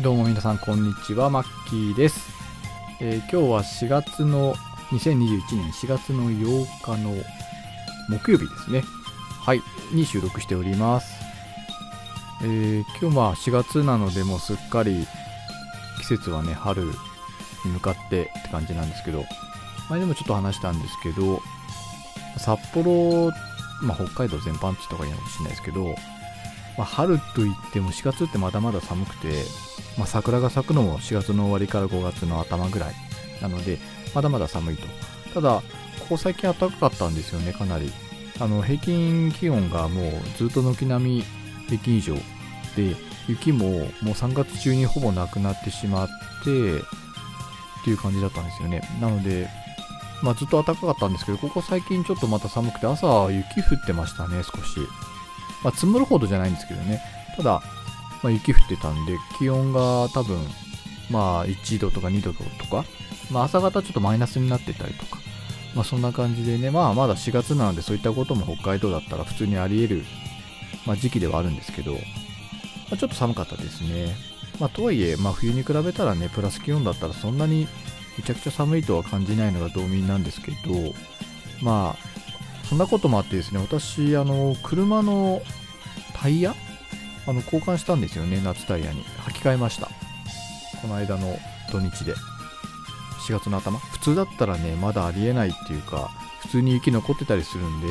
どうも皆さんこんにちは、マッキーです。えー今日は4月の、2021年4月の8日の木曜日ですね。はい、に収録しております。えー今日まあ4月なのでもうすっかり季節はね、春に向かってって感じなんですけど、前でもちょっと話したんですけど、札幌、まあ北海道全般って言った方がいいのかもしれないですけど、まあ、春といっても4月ってまだまだ寒くて、まあ、桜が咲くのも4月の終わりから5月の頭ぐらいなのでまだまだ寒いと。ただここ最近暖かかったんですよねかなり。あの平均気温がもうずっと軒並み平均以上で雪ももう3月中にほぼなくなってしまってっていう感じだったんですよね。なのでまあ、ずっと暖かかったんですけどここ最近ちょっとまた寒くて朝雪降ってましたね少し。まあ、積もるほどじゃないんですけどね。ただ、まあ、雪降ってたんで、気温が多分、まあ、1度とか2度とか、まあ、朝方ちょっとマイナスになってたりとか、まあ、そんな感じでね、まあ、まだ4月なので、そういったことも北海道だったら普通にあり得る、まあ、時期ではあるんですけど、まあ、ちょっと寒かったですね。まあ、とはいえ、まあ、冬に比べたらね、プラス気温だったらそんなにめちゃくちゃ寒いとは感じないのが道民なんですけど、まあ、そんなこともあってですね、私、あの、車のタイヤあの、交換したんですよね、夏タイヤに。履き替えました。この間の土日で。4月の頭。普通だったらね、まだありえないっていうか、普通に雪残ってたりするんで、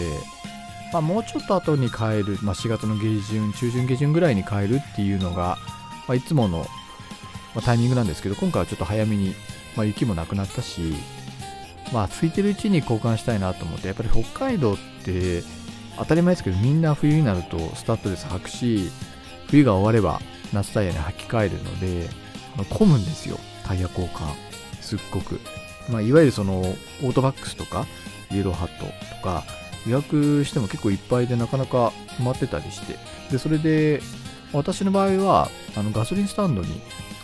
まあ、もうちょっと後に変える、まあ、4月の下旬、中旬下旬ぐらいに変えるっていうのが、まあ、いつもの、まタイミングなんですけど、今回はちょっと早めに、ま、雪もなくなったし、まあ、空いてるうちに交換したいなと思って、やっぱり北海道って、当たり前ですけど、みんな冬になるとスタッドレス履くし、冬が終われば夏タイヤに履き替えるので、混むんですよ、タイヤ交換。すっごく。まあ、いわゆるその、オートバックスとか、イエローハットとか、予約しても結構いっぱいでなかなか埋まってたりして。で、それで、私の場合は、あのガソリンスタンドに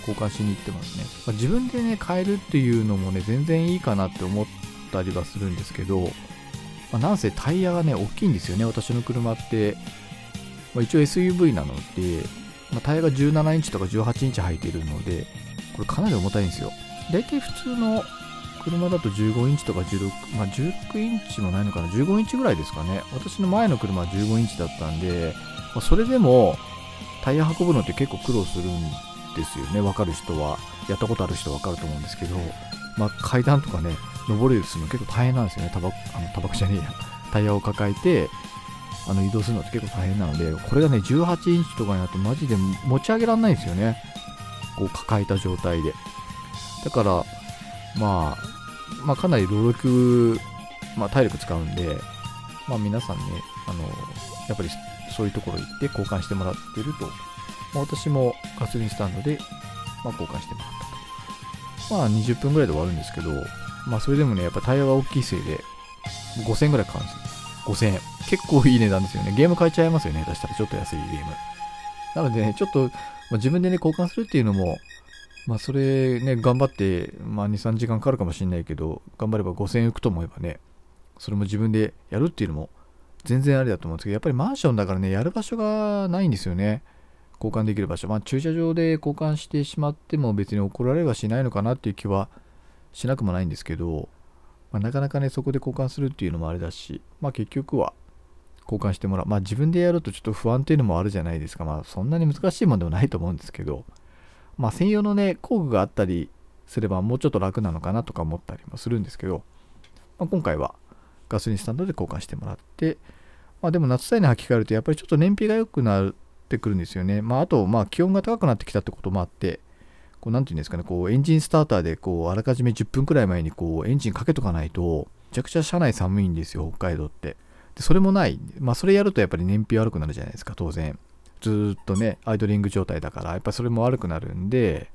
交換しに行ってますね。まあ自分でね、買えるっていうのもね、全然いいかなって思ったりはするんですけど、まあなんせタイヤがね、大きいんですよね、私の車って。まあ、一応 SUV なので、まあタイヤが17インチとか18インチ入っているので、これかなり重たいんですよ。だいたい普通の車だと15インチとか16、まあ、16インチもないのかな、15インチぐらいですかね。私の前の車は15インチだったんで、まあ、それでもタイヤ運ぶのって結構苦労するんですよね、わかる人は。やったことある人はわかると思うんですけど、まあ、階段とかね、登るするの結構大変なんですよね、タバ、あのタバコじゃねえや、タイヤを抱えて、あの移動するのって結構大変なので、これがね、18インチとかになるとマジで持ち上げられないんですよね。こう抱えた状態で。だから、まあ、まあかなり労力、まあ体力使うんで、まあ皆さんね、あの、やっぱりそういうところ行って交換してもらってると、まあ私もガソリンスタンドで、まあ交換してもらったと。まあ20分ぐらいで終わるんですけど、まあそれでもね、やっぱタイヤが大きいせいで、5000円ぐらいかかるんですよ。5000円。結構いい値段ですよね。ゲーム買えちゃいますよね。下手したらちょっと安いゲーム。なのでね、ちょっと、まあ、自分でね、交換するっていうのも、まあそれね、頑張って、まあ2、3時間かかるかもしれないけど、頑張れば5000円浮くと思えばね、それも自分でやるっていうのも全然ありだと思うんですけど、やっぱりマンションだからね、やる場所がないんですよね。交換できる場所。まあ駐車場で交換してしまっても別に怒られはしないのかなっていう気はしなくもないんですけど、まあ、なかなかね、そこで交換するっていうのもあれだし、まあ結局は交換してもらう。まあ自分でやるとちょっと不安っていうのもあるじゃないですか。まあそんなに難しいもんでもないと思うんですけど、まあ専用のね、工具があったりすればもうちょっと楽なのかなとか思ったりもするんですけど、まあ、今回はガソリンスタンドで交換してもらって、まあでも夏タイに履き替えるとやっぱりちょっと燃費が良くなってくるんですよね。まああと、まあ気温が高くなってきたってこともあって、こうなんていうんですかね、こうエンジンスターターでこうあらかじめ10分くらい前にこうエンジンかけとかないと、めちゃくちゃ車内寒いんですよ、北海道って。でそれもない。まあそれやるとやっぱり燃費悪くなるじゃないですか、当然。ずっとね、アイドリング状態だから、やっぱそれも悪くなるんで、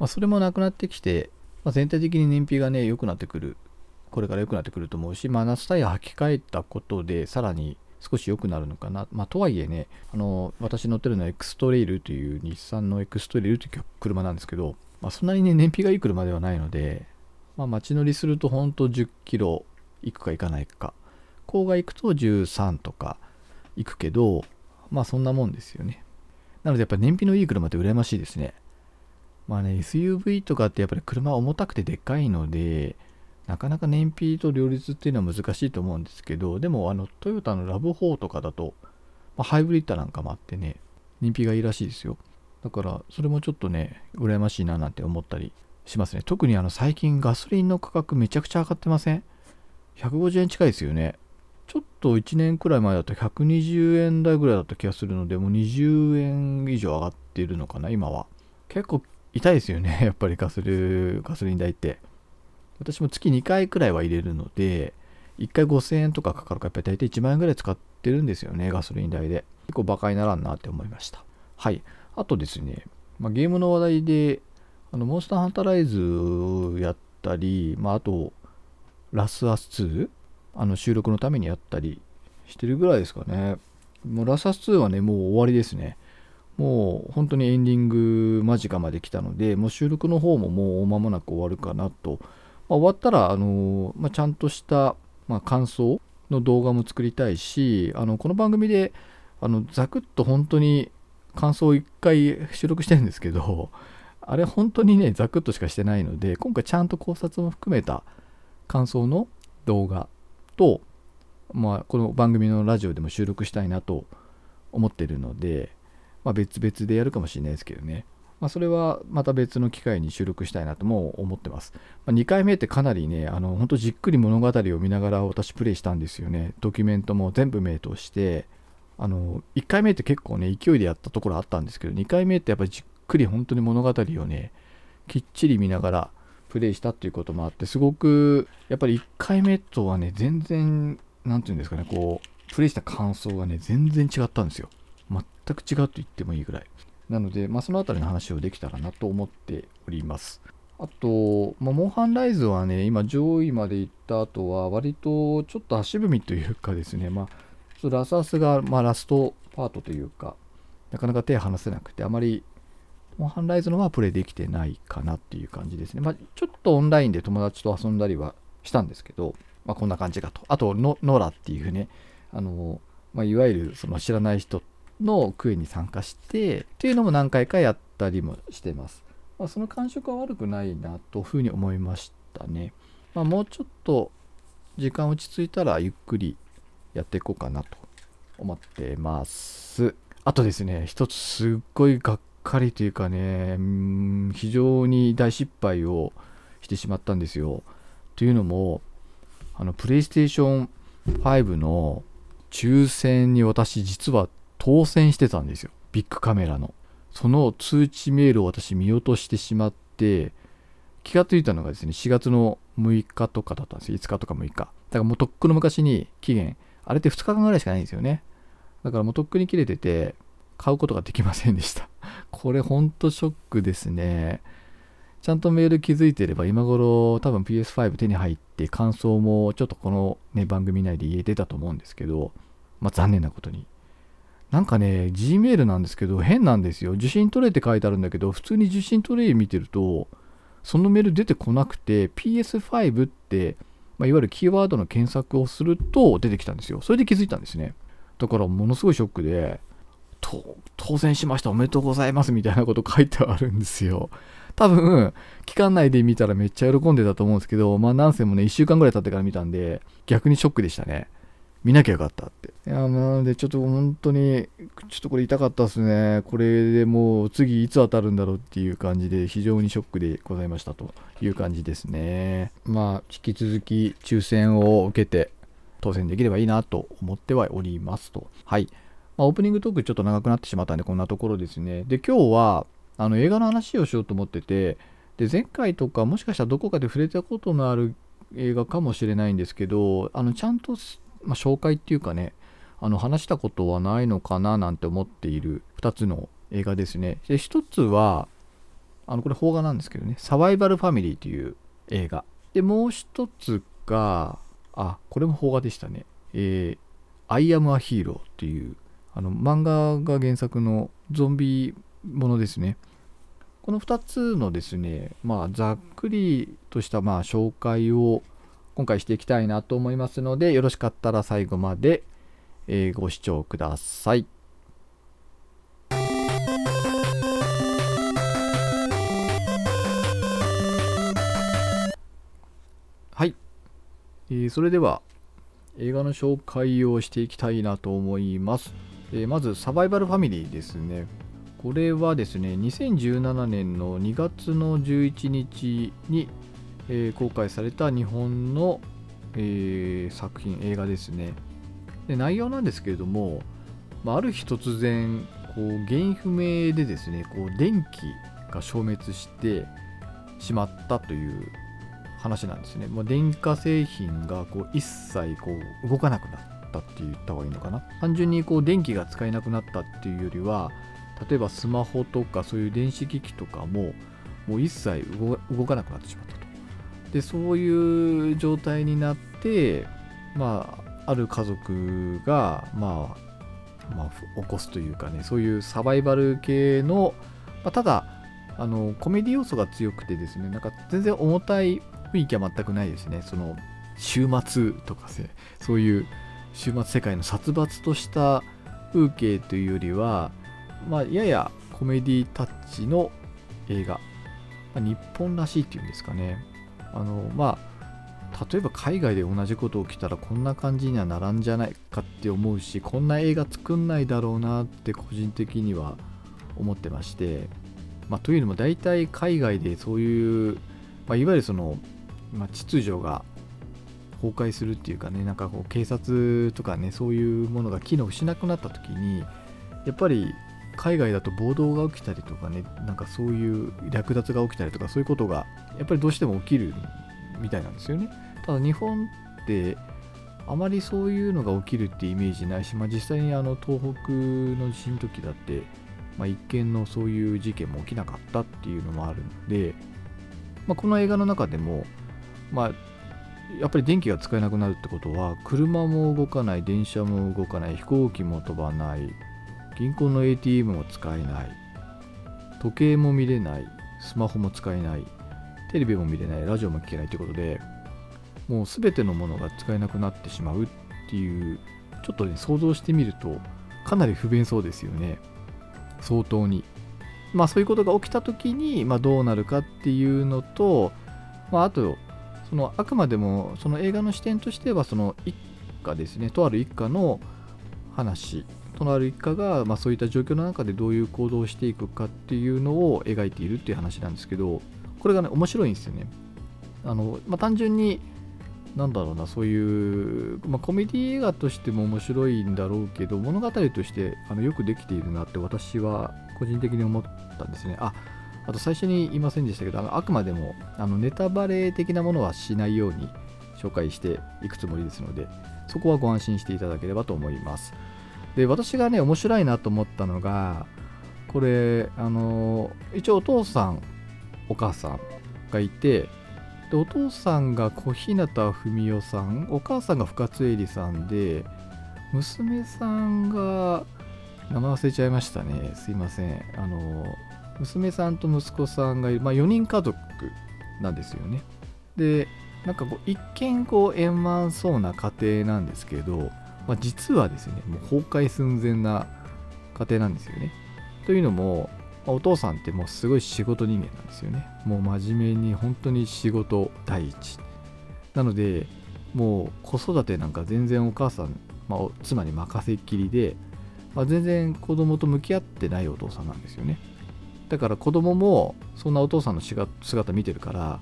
まあそれもなくなってきて、まあ、全体的に燃費がね、良くなってくる。これから良くなってくると思うし、まあ夏タイヤ履き替えたことで、さらに少し良くなるのかな。まあとはいえね、あの、私乗ってるのはエクストレイルという日産のエクストレイルという車なんですけど、まあそんなにね、燃費がいい車ではないので、まあ街乗りするとほんと10キロ行くか行かないか。郊外行くと13とか行くけど、まあそんなもんですよね。なのでやっぱ燃費のいい車って羨ましいですね。まあね SUV とかってやっぱり車重たくてでかいのでなかなか燃費と両立っていうのは難しいと思うんですけどでもあのトヨタのラブ4とかだと、まあ、ハイブリッドなんかもあってね燃費がいいらしいですよ。だからそれもちょっとね羨ましいななんて思ったりしますね。特にあの最近ガソリンの価格めちゃくちゃ上がってません？150円近いですよね。ちょっと1年くらい前だと120円台ぐらいだった気がするのでもう20円以上上がっているのかな今は。結構痛いですよねやっぱりガソリンガソリン代って。私も月2回くらいは入れるので1回5000円とかかかるからやっぱり大体1万円ぐらい使ってるんですよねガソリン代で。結構馬鹿にならんなって思いました。はい。あとですね、まあ、ゲームの話題であのモンスターハンターライズやったり、まあ、あとラスアス2あの収録のためにやったりしてるぐらいですかね。もうラスアス2はねもう終わりですね。もう本当にエンディング間近まで来たのでもう収録の方ももう間もなく終わるかなと、まあ、終わったらあの、まあ、ちゃんとした、まあ、感想の動画も作りたいしあのこの番組であのザクッと本当に感想を1回収録してるんですけどあれ本当にねザクッとしかしてないので今回ちゃんと考察も含めた感想の動画と、まあ、この番組のラジオでも収録したいなと思ってるので、まあ、別々でやるかもしれないですけどね、まあ、それはまた別の機会に収録したいなとも思ってます、まあ、2回目ってかなりねあの本当じっくり物語を見ながら私プレイしたんですよね。ドキュメントも全部目通してあの1回目って結構ね勢いでやったところあったんですけど2回目ってやっぱりじっくり本当に物語をねきっちり見ながらプレイしたっていうこともあってすごくやっぱり1回目とはね全然何て言うんですかねこうプレイした感想がね全然違ったんですよ。全く違うと言ってもいいぐらい。なので、まあ、その辺りの話をできたらなと思っておりますあと、まあ、モンハンライズはね今上位まで行った後は割とちょっと足踏みというかですねまあラサスが、まあ、ラストパートというかなかなか手離せなくてあまりモンハンライズのはプレイできてないかなっていう感じですね。まあ、ちょっとオンラインで友達と遊んだりはしたんですけど、まあ、こんな感じかと。あとノ、ノラっていうね、あの、まあ、いわゆるその知らない人のクエに参加して、っていうのも何回かやったりもしてます。まあ、その感触は悪くないなというふうに思いましたね。まあ、もうちょっと時間落ち着いたらゆっくりやっていこうかなと思ってます。あとですね、一つすっごいがっかりというかね、非常に大失敗をしてしまったんですよ。というのも、あの、プレイステーション5の抽選に私実は当選してたんですよ。ビッグカメラの。その通知メールを私見落としてしまって、気がついたのがですね、4月の6日とかだったんですよ。5日とか6日。だからもうとっくの昔に期限、あれって2日間ぐらいしかないんですよね。だからもうとっくに切れてて、買うことができませんでした。これほんとショックですね。ちゃんとメール気づいてれば今頃多分 PS5 手に入って感想もちょっとこのね番組内で言えてたと思うんですけど、まあ残念なことに。なんかね、Gmail なんですけど変なんですよ。受信トレイって書いてあるんだけど、普通に受信トレイ見てると、そのメール出てこなくて PS5 って、まあ、いわゆるキーワードの検索をすると出てきたんですよ。それで気づいたんですね。だからものすごいショックで、当選しましたおめでとうございますみたいなこと書いてあるんですよ。多分、期間内で見たらめっちゃ喜んでたと思うんですけど、まあなんせもね、1週間ぐらい経ってから見たんで、逆にショックでしたね。見なきゃよかったって。いや、なのでちょっと本当に、ちょっとこれ痛かったですね。これでもう次いつ当たるんだろうっていう感じで、非常にショックでございましたという感じですね。まあ、引き続き抽選を受けて、当選できればいいなと思ってはおりますと。はい。まあ、オープニングトークちょっと長くなってしまったんで、こんなところですね。で、今日は、あの映画の話をしようと思ってて、で、前回とか、もしかしたらどこかで触れたことのある映画かもしれないんですけど、あのちゃんと、まあ、紹介っていうかね、あの話したことはないのかななんて思っている2つの映画ですね。で、1つは、あのこれ邦画なんですけどね、サバイバルファミリーという映画。で、もう1つが、あ、これも邦画でしたね。えー、アイアムアヒーローっていうあの漫画が原作のゾンビものですね。この2つのですね、まあ、ざっくりとしたまあ紹介を今回していきたいなと思いますので、よろしかったら最後まで、えご視聴ください。はい、えー、それでは映画の紹介をしていきたいなと思います。えー、まず、サバイバルファミリーですね。これはですね、2017年の2月の11日に、えー、公開された日本の、えー、作品、映画ですね。で内容なんですけれども、まあ、ある日突然、こう原因不明でですね、こう電気が消滅してしまったという話なんですね。まあ、電化製品がこう一切こう動かなくなったって言った方がいいのかな。単純にこう電気が使えなくなったっていうよりは、例えばスマホとかそういう電子機器とかももう一切動かなくなってしまった。で、そういう状態になって、まあ、ある家族が、まあ、まあ、起こすというかね、そういうサバイバル系の、まあ、ただ、あのコメディ要素が強くてですね、なんか全然重たい雰囲気は全くないですね。その週末とかそういう週末世界の殺伐とした風景というよりは、まあ、ややコメディタッチの映画、まあ、日本らしいっていうんですかね。あのまあ、例えば海外で同じこと起きたらこんな感じにはならんじゃないかって思うし、こんな映画作んないだろうなって個人的には思ってまして、まあ、というのも大体海外でそういう、まあ、いわゆるそのまあ、秩序が崩壊するっていうかねなんかこう警察とかねそういうものが機能しなくなった時にやっぱり海外だと暴動が起きたりとかねなんかそういう略奪が起きたりとかそういうことがやっぱりどうしても起きるみたいなんですよね。ただ日本ってあまりそういうのが起きるってイメージないし、まあ、実際にあの東北の地震の時だって、まあ、一見のそういう事件も起きなかったっていうのもあるので、まあ、この映画の中でもまあやっぱり電気が使えなくなるってことは車も動かない電車も動かない飛行機も飛ばない銀行の ATM も使えない。時計も見れない。スマホも使えない。テレビも見れない。ラジオも聞けないということでもう全てのものが使えなくなってしまうっていうちょっとね想像してみるとかなり不便そうですよね。相当に。まあそういうことが起きた時に、まあ、どうなるかっていうのと、まあ、あとそのあくまでもその映画の視点としてはその一家ですね。とある一家の話とある一家が、まあ、そういった状況の中でどういう行動をしていくかっていうのを描いているっていう話なんですけどこれがね面白いんですよね。あの、まあ、単純になんだろうなそういう、まあ、コメディ映画としても面白いんだろうけど物語としてあのよくできているなって私は個人的に思ったんですね。ああと最初に言いませんでしたけど、あのあくまでもあのネタバレ的なものはしないように紹介していくつもりですので、そこはご安心していただければと思います。で、私がね、面白いなと思ったのが、これ、あの、一応お父さん、お母さんがいて、でお父さんが小日向文世さん、お母さんが深津絵里さんで、娘さんが、名前忘れちゃいましたね。すいません。あの、娘さんと息子さんが、まあ、4人家族なんですよね。でなんかこう一見こう円満そうな家庭なんですけど、まあ、実はですねもう崩壊寸前な家庭なんですよね。というのも、まあ、お父さんってもうすごい仕事人間なんですよね。もう真面目に本当に仕事第一。なのでもう子育てなんか全然お母さん、まあ、妻に任せっきりで、まあ、全然子供と向き合ってないお父さんなんですよね。だから子供もそんなお父さんの姿見てるから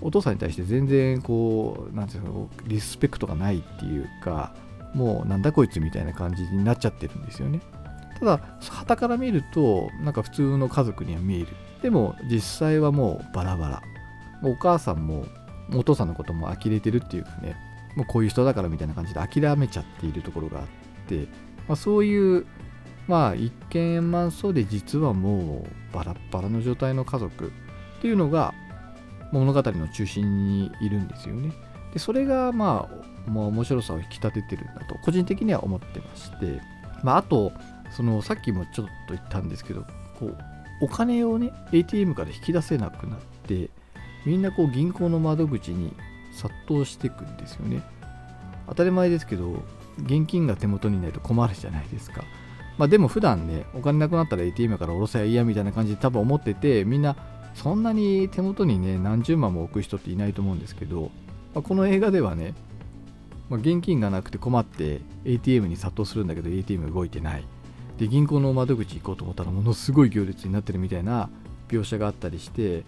お父さんに対して全然こうなんていうのリスペクトがないっていうかもうなんだこいつみたいな感じになっちゃってるんですよね。ただ旗から見るとなんか普通の家族には見える。でも実際はもうバラバラ。お母さんもお父さんのことも呆れてるっていうかね。もうこういう人だからみたいな感じで諦めちゃっているところがあって、まあ、そういうまあ一見円満そうで実はもうバラッバラの状態の家族っていうのが物語の中心にいるんですよね。でそれがまあ、まあ、面白さを引き立ててるんだと個人的には思ってまして、まあ、あとそのさっきもちょっと言ったんですけどこうお金をね ATM から引き出せなくなってみんなこう銀行の窓口に殺到していくんですよね。当たり前ですけど現金が手元にないと困るじゃないですか。まあでも普段ね、お金なくなったら ATM から下ろせばいいやみたいな感じで多分思ってて、みんなそんなに手元にね、何十万も置く人っていないと思うんですけど、まあ、この映画ではね、まあ、現金がなくて困って ATM に殺到するんだけど ATM 動いてない。で銀行の窓口行こうと思ったらものすごい行列になってるみたいな描写があったりして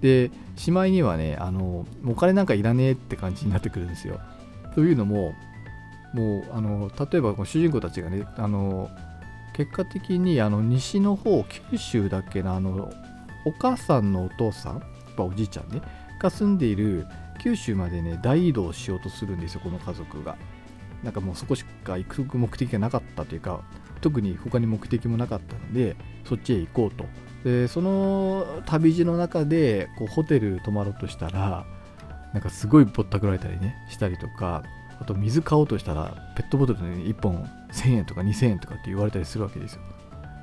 でしまいにはねあのお金なんかいらねえって感じになってくるんですよ。というのももうあの例えば主人公たちがねあの結果的にあの西の方九州だっけなあのお母さんのお父さんおじいちゃんねが住んでいる九州までね大移動しようとするんですよこの家族が。なんかもうそこしか行く目的がなかったというか特に他に目的もなかったのでそっちへ行こうと。でその旅路の中でこうホテル泊まろうとしたらなんかすごいぼったくられたりねしたりとかあと水買おうとしたらペットボトルで、ね、1本1000円とか2000円とかって言われたりするわけですよ。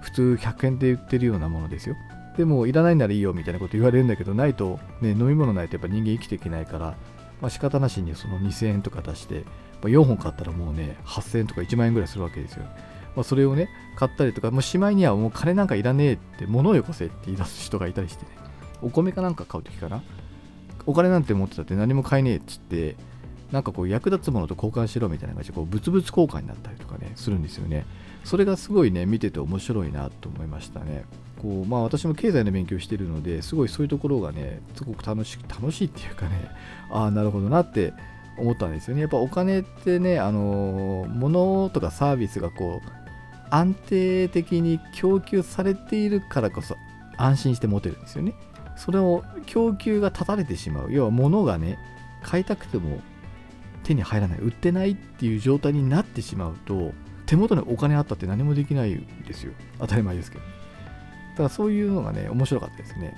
普通100円で売ってるようなものですよ。でもいらないならいいよみたいなこと言われるんだけどないと、ね、飲み物ないとやっぱ人間生きていけないから、まあ、仕方なしにその2000円とか出して、ま、4本買ったらもうね8000円とか1万円ぐらいするわけですよ。まあ、それをね買ったりとかもうしまいにはもう金なんかいらねえって物をよこせって言い出す人がいたりしてね。お米かなんか買う時かな？お金なんて持ってたって何も買えねえっつってなんかこう役立つものと交換しろみたいな感じでこう物々交換になったりとかねするんですよね。それがすごいね見てて面白いなと思いましたね。こうまあ私も経済の勉強してるのですごいそういうところがねすごく楽し楽しいっていうかねああなるほどなって思ったんですよねやっぱお金ってねあの物とかサービスがこう安定的に供給されているからこそ安心して持てるんですよね。それを供給が断たれてしまう。要は物がね、買いたくても手に入らない、売ってないっていう状態になってしまうと、手元にお金あったって何もできないんですよ。当たり前ですけど。だからそういうのがね、面白かったですね。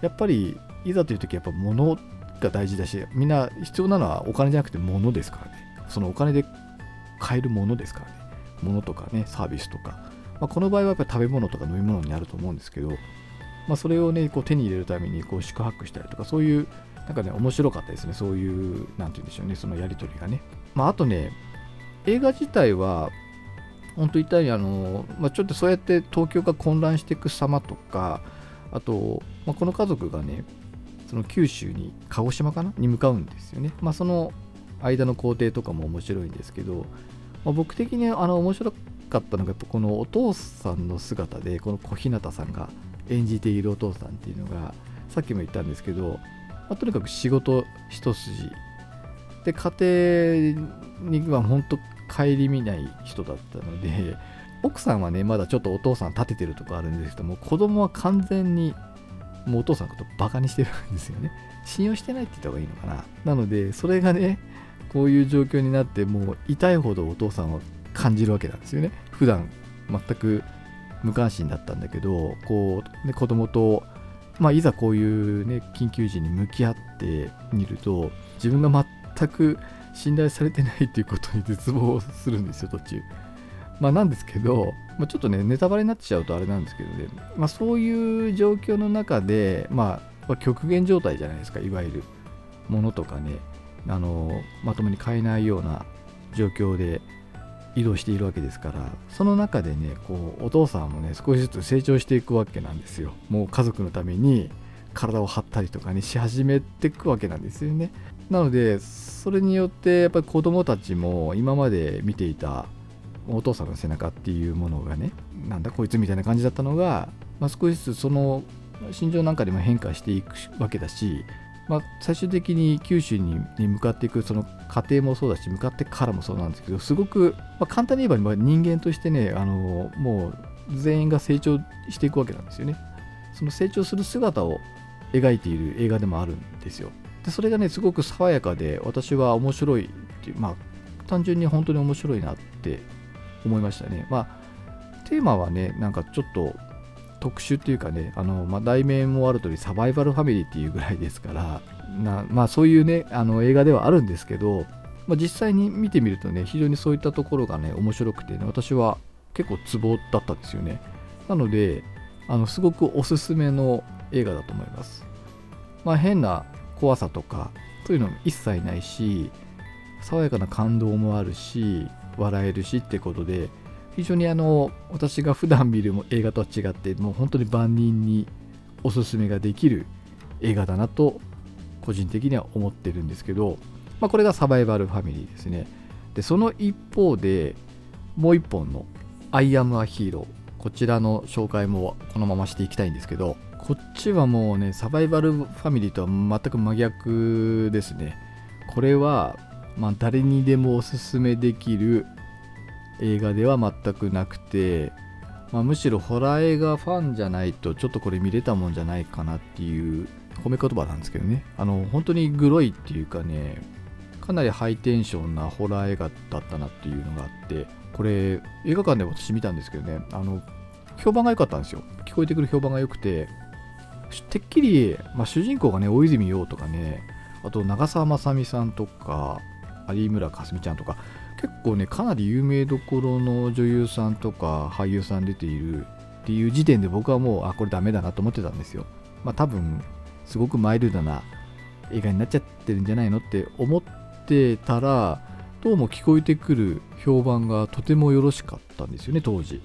やっぱり、いざという時やっぱ物が大事だし、みんな必要なのはお金じゃなくて物ですからね。そのお金で買えるものですからね。ものとかね、サービスとか、まあ、この場合はやっぱり食べ物とか飲み物になると思うんですけど、まあ、それをね、こう手に入れるためにこう宿泊したりとか、そういう、なんかね、面白かったですね、そういう、なんて言うんでしょうね、そのやりとりがね。まあ、あとね、映画自体は、本当言ったようにあの、まあ、ちょっとそうやって東京が混乱していく様とか、あと、まあ、この家族がね、その九州に、鹿児島かな？に向かうんですよね。まあ、その間の工程とかも面白いんですけど、まあ、僕的にあの面白かったのがやっぱこのお父さんの姿でこの小日向さんが演じているお父さんっていうのがさっきも言ったんですけど、まあ、とにかく仕事一筋で家庭には本当顧みない人だったので 奥さんはねまだちょっとお父さん立ててるとこあるんですけども子供は完全にもうお父さんのことバカにしてるんですよね。信用してないって言った方がいいのかな。なのでそれがねこういう状況になってもう痛いほどお父さんは感じるわけなんですよね。普段全く無関心だったんだけどこう、ね、子供と、まあ、いざこういう、ね、緊急時に向き合ってみると自分が全く信頼されてないっていうことに絶望するんですよ途中。まあ、なんですけど、まあ、ちょっとねネタバレになっちゃうとあれなんですけどね、まあ、そういう状況の中で、まあ、極限状態じゃないですかいわゆる。ものとかね。あのまともに買えないような状況で移動しているわけですから。その中でねこうお父さんもね少しずつ成長していくわけなんですよ。もう家族のために体を張ったりとかにし始めていくわけなんですよね。なのでそれによってやっぱり子供たちも今まで見ていたお父さんの背中っていうものがねなんだこいつみたいな感じだったのが、まあ、少しずつその心情なんかでも変化していくわけだしまあ、最終的に九州に向かっていくその過程もそうだし向かってからもそうなんですけどすごく、まあ、簡単に言えば人間としてねあのもう全員が成長していくわけなんですよね。その成長する姿を描いている映画でもあるんですよ。でそれがねすごく爽やかで私は面白いっていうまあ単純に本当に面白いなって思いましたね。まあテーマはねなんかちょっと特殊っていうかねあの、まあ、題名もある通りサバイバルファミリーっていうぐらいですからな、まあ、そういうねあの映画ではあるんですけど、まあ、実際に見てみるとね非常にそういったところがね面白くてね私は結構ツボだったんですよね。なのであのすごくおすすめの映画だと思います。まあ変な怖さとかそういうのも一切ないし爽やかな感動もあるし笑えるしってことで非常にあの私が普段見る映画とは違ってもう本当に万人におすすめができる映画だなと個人的には思ってるんですけど、まあ、これがサバイバルファミリーですね。でその一方でもう一本の「I am a hero」こちらの紹介もこのまましていきたいんですけどこっちはもうねサバイバルファミリーとは全く真逆ですね。これは、まあ、誰にでもおすすめできる映画では全くなくて、まあ、むしろホラー映画ファンじゃないとちょっとこれ見れたもんじゃないかなっていう褒め言葉なんですけどね。あの本当にグロいっていうかねかなりハイテンションなホラー映画だったなっていうのがあってこれ映画館で私見たんですけどね。あの評判が良かったんですよ。聞こえてくる評判が良くててっきり、まあ、主人公がね大泉洋とかねあと長澤まさみさんとか有村架純ちゃんとか結構ねかなり有名どころの女優さんとか俳優さん出ているっていう時点で僕はもうあこれダメだなと思ってたんですよ。まあ多分すごくマイルドな映画になっちゃってるんじゃないのって思ってたらどうも聞こえてくる評判がとてもよろしかったんですよね当時。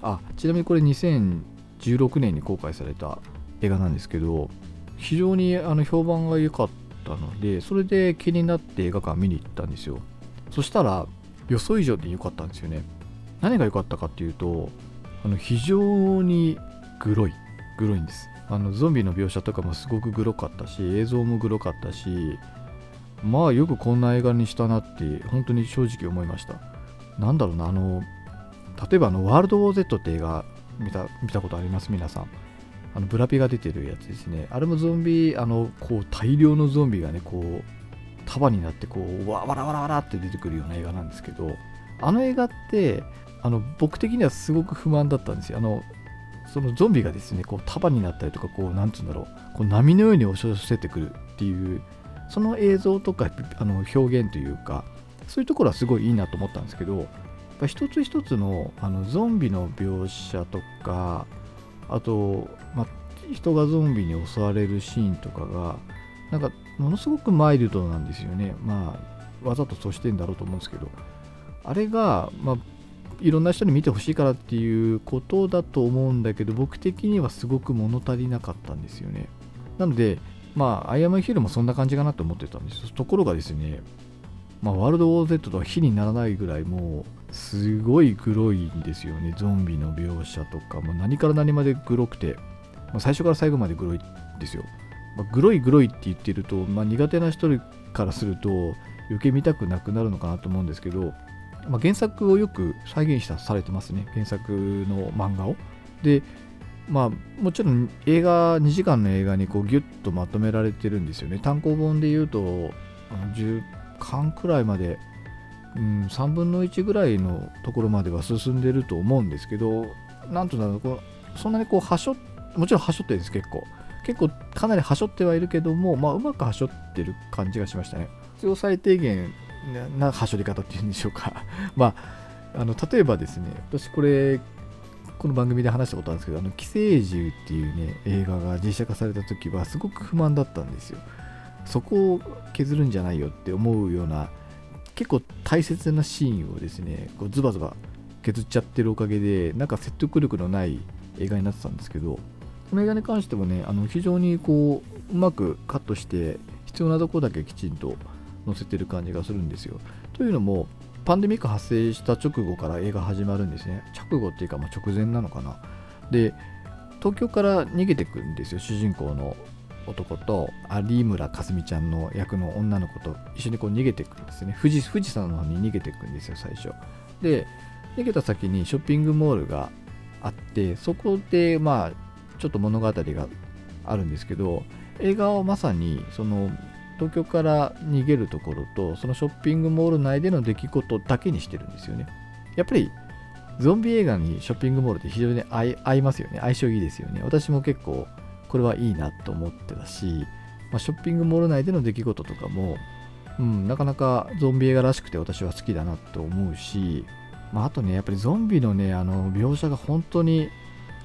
あちなみにこれ2016年に公開された映画なんですけど非常にあの評判が良かったのでそれで気になって映画館見に行ったんですよ。そしたら予想以上で良かったんですよね。何が良かったかっていうとあの非常にグロいグロいんです。あのゾンビの描写とかもすごくグロかったし映像もグロかったしまあよくこんな映画にしたなって本当に正直思いました。なんだろうなあの例えばあのワールド・ウォー・ゼットって映画見た見たことあります？皆さん。あのブラピが出てるやつですね。あれもゾンビあのこう大量のゾンビがねこう束になってこうわわらわらわらって出てくるような映画なんですけどあの映画ってあの僕的にはすごく不満だったんですよ。あのそのゾンビがですねこう束になったりとかこうなんつうんだろうこう波のように押し寄せてくるっていうその映像とかあの表現というかそういうところはすごいいいなと思ったんですけど一つ一つのあのゾンビの描写とかあと、ま人がゾンビに襲われるシーンとかがなんかものすごくマイルドなんですよね。まあわざとそうしてんだろうと思うんですけど。あれが、まあ、いろんな人に見てほしいからっていうことだと思うんだけど僕的にはすごく物足りなかったんですよね。なのでまあアイアムヒールもそんな感じかなと思ってたんです。ところがですねまあ、ワールド・ウォー・ゼットとは比にならないぐらいもうすごいグロいんですよね。ゾンビの描写とか。もう何から何までグロくて、まあ、最初から最後までグロいですよ、まあ、グロいグロいって言ってると、まあ、苦手な人からすると余計見たくなくなるのかなと思うんですけど、まあ、原作をよく再現したされてますね。原作の漫画を。でまあもちろん映画2時間の映画にこうギュッとまとめられてるんですよね。単行本で言うと10巻くらいまで、うん、3分の1ぐらいのところまでは進んでると思うんですけどなんとなくこそんなにこうはしょもちろんはしょってるんです結構。結構かなりはしょってはいるけども、まあ、うまくはしょってる感じがしましたね。必要最低限なはしょり方っていうんでしょうか。まああの例えばですね私これこの番組で話したことあるんですけど、あの寄生獣っていうね、映画が実写化された時はすごく不満だったんですよ。そこを削るんじゃないよって思うような結構大切なシーンをですねこうズバズバ削っちゃってるおかげでなんか説得力のない映画になってたんですけどこの映画に関してもねあの非常にこううまくカットして必要なとこだけきちんと載せてる感じがするんですよ。というのもパンデミック発生した直後から映画始まるんですね。直後っていうかま直前なのかな。で東京から逃げてくんですよ主人公の。男と有村架純ちゃんの役の女の子と一緒にこう逃げていくんですね。富士富士山の方に逃げていくんですよ最初。で逃げた先にショッピングモールがあってそこでまあちょっと物語があるんですけど映画はまさにその東京から逃げるところとそのショッピングモール内での出来事だけにしてるんですよね。やっぱりゾンビ映画にショッピングモールって非常に合いますよね。相性いいですよね。私も結構これはいいなと思ってたし、まあ、ショッピングモール内での出来事とかも、うん、なかなかゾンビ映画らしくて私は好きだなと思うし、まあ、あとねやっぱりゾンビのねあの描写が本当に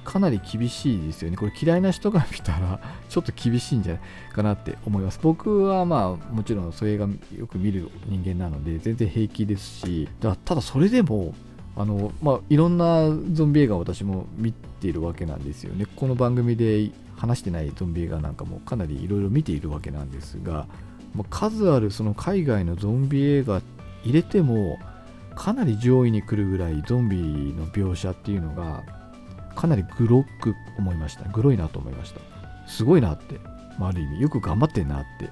かなり厳しいですよね。これ嫌いな人が見たら ちょっと厳しいんじゃないかなって思います。僕はまあもちろんそういう映画よく見る人間なので全然平気ですし、だただそれでもあの、まあ、いろんなゾンビ映画を私も見ているわけなんですよね。この番組で話してないゾンビ映画なんかもかなりいろいろ見ているわけなんですが、まあ、数あるその海外のゾンビ映画入れてもかなり上位に来るぐらいゾンビの描写っていうのがかなりグロく思いました。グロいなと思いました。すごいなって、まあ、ある意味よく頑張ってんなって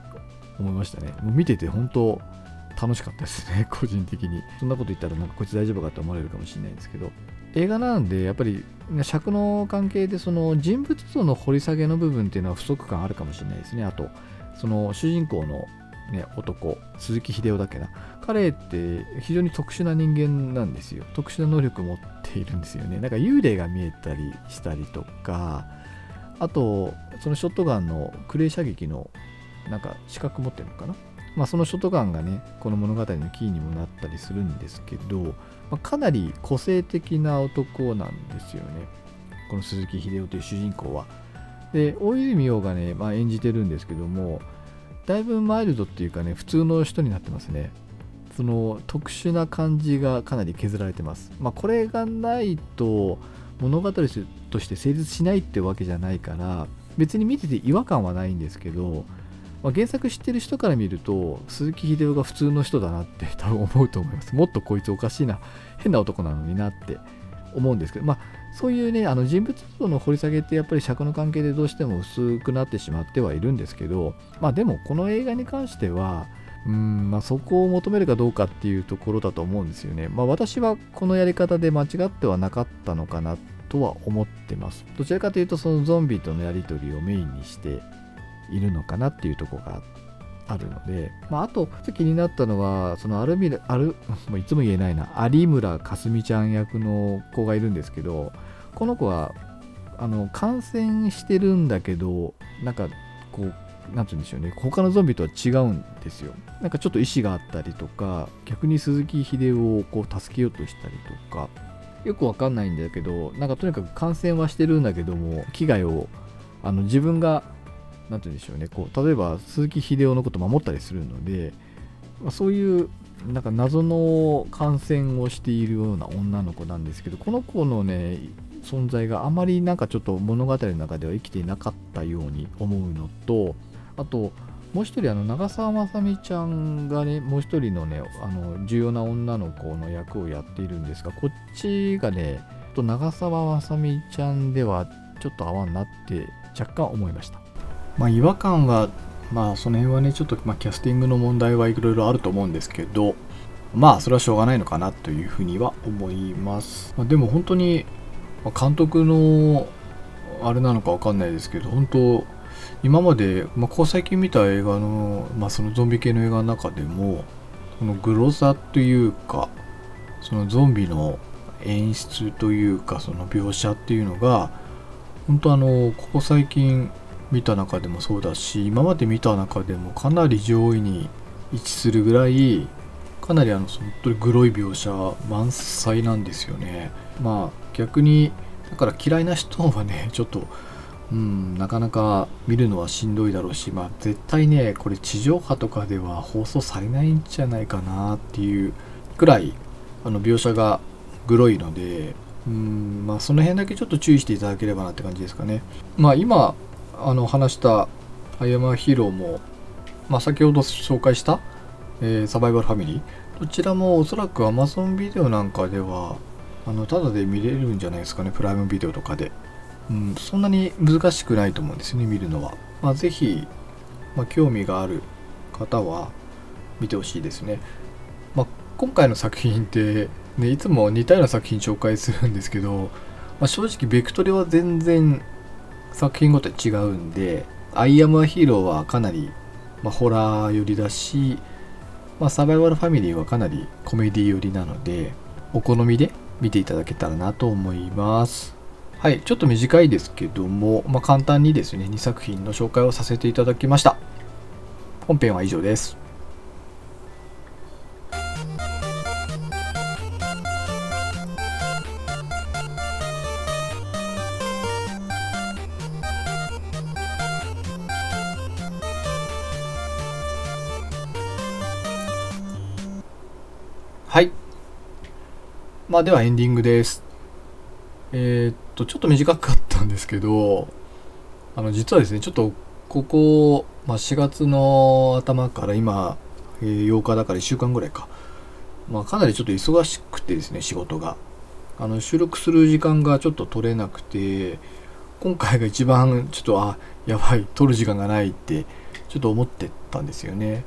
思いましたね。もう見てて本当楽しかったですね個人的に。そんなこと言ったらなんかこいつ大丈夫かって思われるかもしれないんですけど。映画なんでやっぱり尺の関係でその人物像の掘り下げの部分っていうのは不足感あるかもしれないですねあとその主人公のね、男、鈴木秀夫だっけな。彼って非常に特殊な人間なんですよ。特殊な能力を持っているんですよね。なんか幽霊が見えたりしたりとか、あと、そのショットガンのクレー射撃のなんか資格持ってるのかな。まあ、そのショットガンがね、この物語のキーにもなったりするんですけど、まあ、かなり個性的な男なんですよね。この鈴木秀夫という主人公は。で、大泉洋がね、まあ、演じてるんですけども、だいぶマイルドっていうかね普通の人になってますねその特殊な感じがかなり削られてますまあこれがないと物語として成立しないってわけじゃないから別に見てて違和感はないんですけど、まあ、原作知ってる人から見ると鈴木秀夫が普通の人だなって 多分思うと思いますもっとこいつおかしいな変な男なのになって思うんですけどまあそういうねあの人物像の掘り下げってやっぱり尺の関係でどうしても薄くなってしまってはいるんですけどまあでもこの映画に関してはうんまあ、そこを求めるかどうかっていうところだと思うんですよね。まあ、私はこのやり方で間違ってはなかったのかなとは思ってます。どちらかというとそのゾンビとのやり取りをメインにしているのかなっていうところがあるので、まあ、あと気になったのはそのアルミラアル もういつも言えないな。有村架純ちゃん役の子がいるんですけどこの子はあの感染してるんだけどなんかこうなんて言うんでしょうね。他のゾンビとは違うんですよ。なんかちょっと意志があったりとか逆に鈴木秀夫をこう助けようとしたりとかよくわかんないんだけどなんかとにかく感染はしてるんだけども危害をあの自分が何て言うんでしょうね。こう例えば鈴木秀夫のこと守ったりするので、まあ、そういうなんか謎の感染をしているような女の子なんですけどこの子のね存在があまりなんかちょっと物語の中では生きていなかったように思うのとあともう一人あの長澤まさみちゃんがねもう一人のねあの重要な女の子の役をやっているんですがこっちがねと長澤まさみちゃんではちょっと合わんなって若干思いました。まあ、違和感は、まあ、その辺はね、ちょっと、まあ、キャスティングの問題はいろいろあると思うんですけど、まあ、それはしょうがないのかなというふうには思います。まあ、でも本当に、監督の、あれなのかわかんないですけど、本当、今まで、まあ、こう最近見た映画の、まあ、そのゾンビ系の映画の中でも、そのグロさというか、そのゾンビの演出というか、その描写っていうのが、本当あの、ここ最近見た中でもそうだし今まで見た中でもかなり上位に位置するぐらいかなりあの本当にグロい描写満載なんですよね。まあ逆にだから嫌いな人はね ちょっとうんなかなか見るのはしんどいだろうしまあ絶対ねこれ地上波とかでは放送されないんじゃないかなっていうくらいあの描写がグロいのでうんまあその辺だけちょっと注意していただければなって感じですかね。まあ今あの話した「アイアムヒーローも」まあ、先ほど紹介した、えー、サバイバルファミリー。どちらもおそらく Amazon ビデオなんかではあのただで見れるんじゃないですかねプライムビデオとかで、うん、そんなに難しくないと思うんですよね見るのは、まあ、ぜひ、まあ、興味がある方は見てほしいですね、まあ、今回の作品って、ね、いつも似たような作品紹介するんですけど、まあ、正直ベクトルは全然作品ごとに違うんで「アイアム・ア・ヒーロー」はかなり、まあ、ホラー寄りだし、まあ、サバイバルファミリーはかなりコメディ寄りなのでお好みで見ていただけたらなと思います。はいちょっと短いですけども、まあ、簡単にですね2作品の紹介をさせていただきました。本編は以上です。はい。まあではエンディングです。えー、っと、ちょっと短かったんですけど、あの、実はですね、ちょっとここ、まあ、4月の頭から今、えー、8日だから1週間ぐらいか。まあ、かなりちょっと忙しくてですね仕事があの収録する時間がちょっと取れなくて今回が一番ちょっとあやばい撮る時間がないってちょっと思ってたんですよね、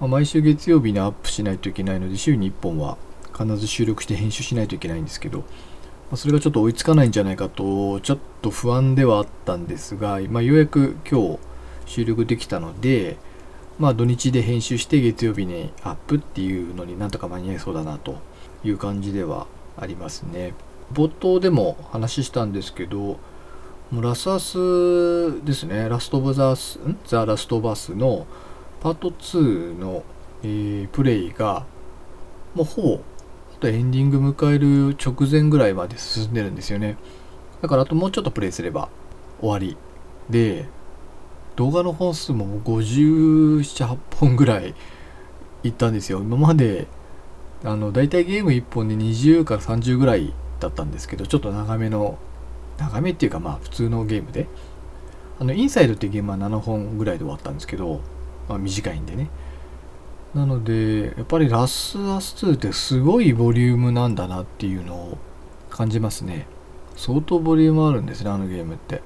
まあ、毎週月曜日にアップしないといけないので週に1本は必ず収録して編集しないといけないんですけど、まあ、それがちょっと追いつかないんじゃないかとちょっと不安ではあったんですが、まあ、ようやく今日収録できたのでまあ土日で編集して月曜日にアップっていうのになんとか間に合いそうだなという感じではありますね。冒頭でも話したんですけど、もうラスアスですね、ラストオブザース、ん？ザ・ラストバスのパート2の、えー、プレイが、もうほぼ、あとエンディング迎える直前ぐらいまで進んでるんですよね。だからあともうちょっとプレイすれば終わり。で、動画の本数も57、8本ぐらいいったんですよ。今まで、あの、大体ゲーム1本で20から30ぐらいだったんですけど、ちょっと長めの、長めっていうかまあ普通のゲームで、あの、インサイドっていうゲームは7本ぐらいで終わったんですけど、まあ短いんでね。なので、やっぱりラスアス2ってすごいボリュームなんだなっていうのを感じますね。相当ボリュームあるんですね、あのゲームって。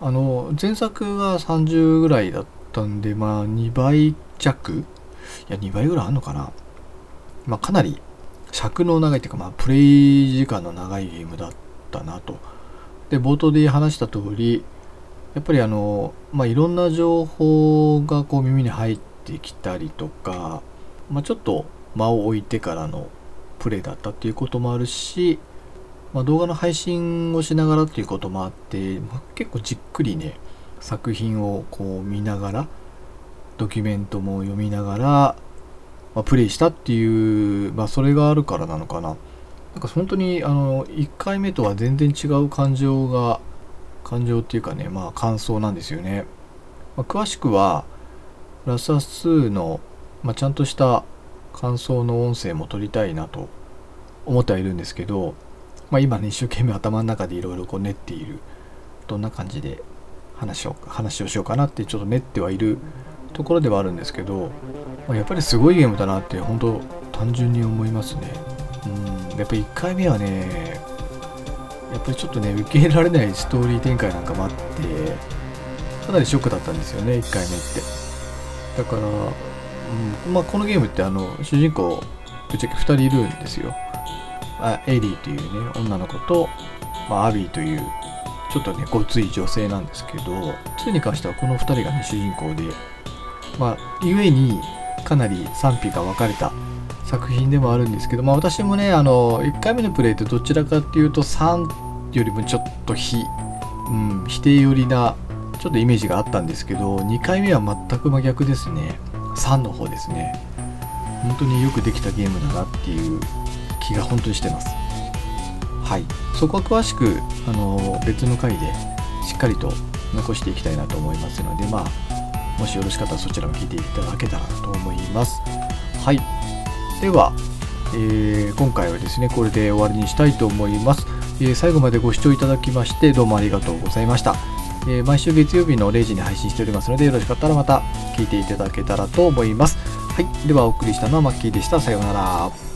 あの前作が30ぐらいだったんでまあ2倍弱いや2倍ぐらいあんのかなまあかなり尺の長いっていうかまあプレイ時間の長いゲームだったなとで冒頭で話した通りやっぱりあのまあいろんな情報がこう耳に入ってきたりとかまあちょっと間を置いてからのプレイだったっていうこともあるしまあ、動画の配信をしながらっていうこともあって、まあ、結構じっくりね作品をこう見ながらドキュメントも読みながら、まあ、プレイしたっていう、まあ、それがあるからなのかな。なんか本当にあの1回目とは全然違う感情が感情っていうかねまあ感想なんですよね、まあ、詳しくはラスアス2の、まあ、ちゃんとした感想の音声も撮りたいなと思ってはいるんですけどまあ、今ね一生懸命頭の中でいろいろこう練っているどんな感じで話を話をしようかなってちょっと練ってはいるところではあるんですけど、まあ、やっぱりすごいゲームだなって本当単純に思いますね。うんやっぱ1回目はねやっぱりちょっとね受け入れられないストーリー展開なんかもあってかなりショックだったんですよね1回目って。だから、うんまあ、このゲームってあの主人公ぶっちゃけ2人いるんですよ。あエリーというね女の子と、まあ、アビーというちょっとねごつい女性なんですけど2に関してはこの2人がね主人公でまあ故にかなり賛否が分かれた作品でもあるんですけど、まあ、私もねあの1回目のプレイってどちらかっていうと3よりもちょっと非、うん、否定寄りなちょっとイメージがあったんですけど2回目は全く真逆ですね。3の方ですね。本当によくできたゲームだなっていう気が本当にしてます。はい。そこは詳しくあの別の回でしっかりと残していきたいなと思いますのでまあもしよろしかったらそちらも聞いていただけたらと思います。はい。では、えー、今回はですねこれで終わりにしたいと思います、えー、最後までご視聴いただきましてどうもありがとうございましたえー、毎週月曜日の0時に配信しておりますのでよろしかったらまた聞いていただけたらと思います。はい。ではお送りしたのはマッキーでした。さようなら。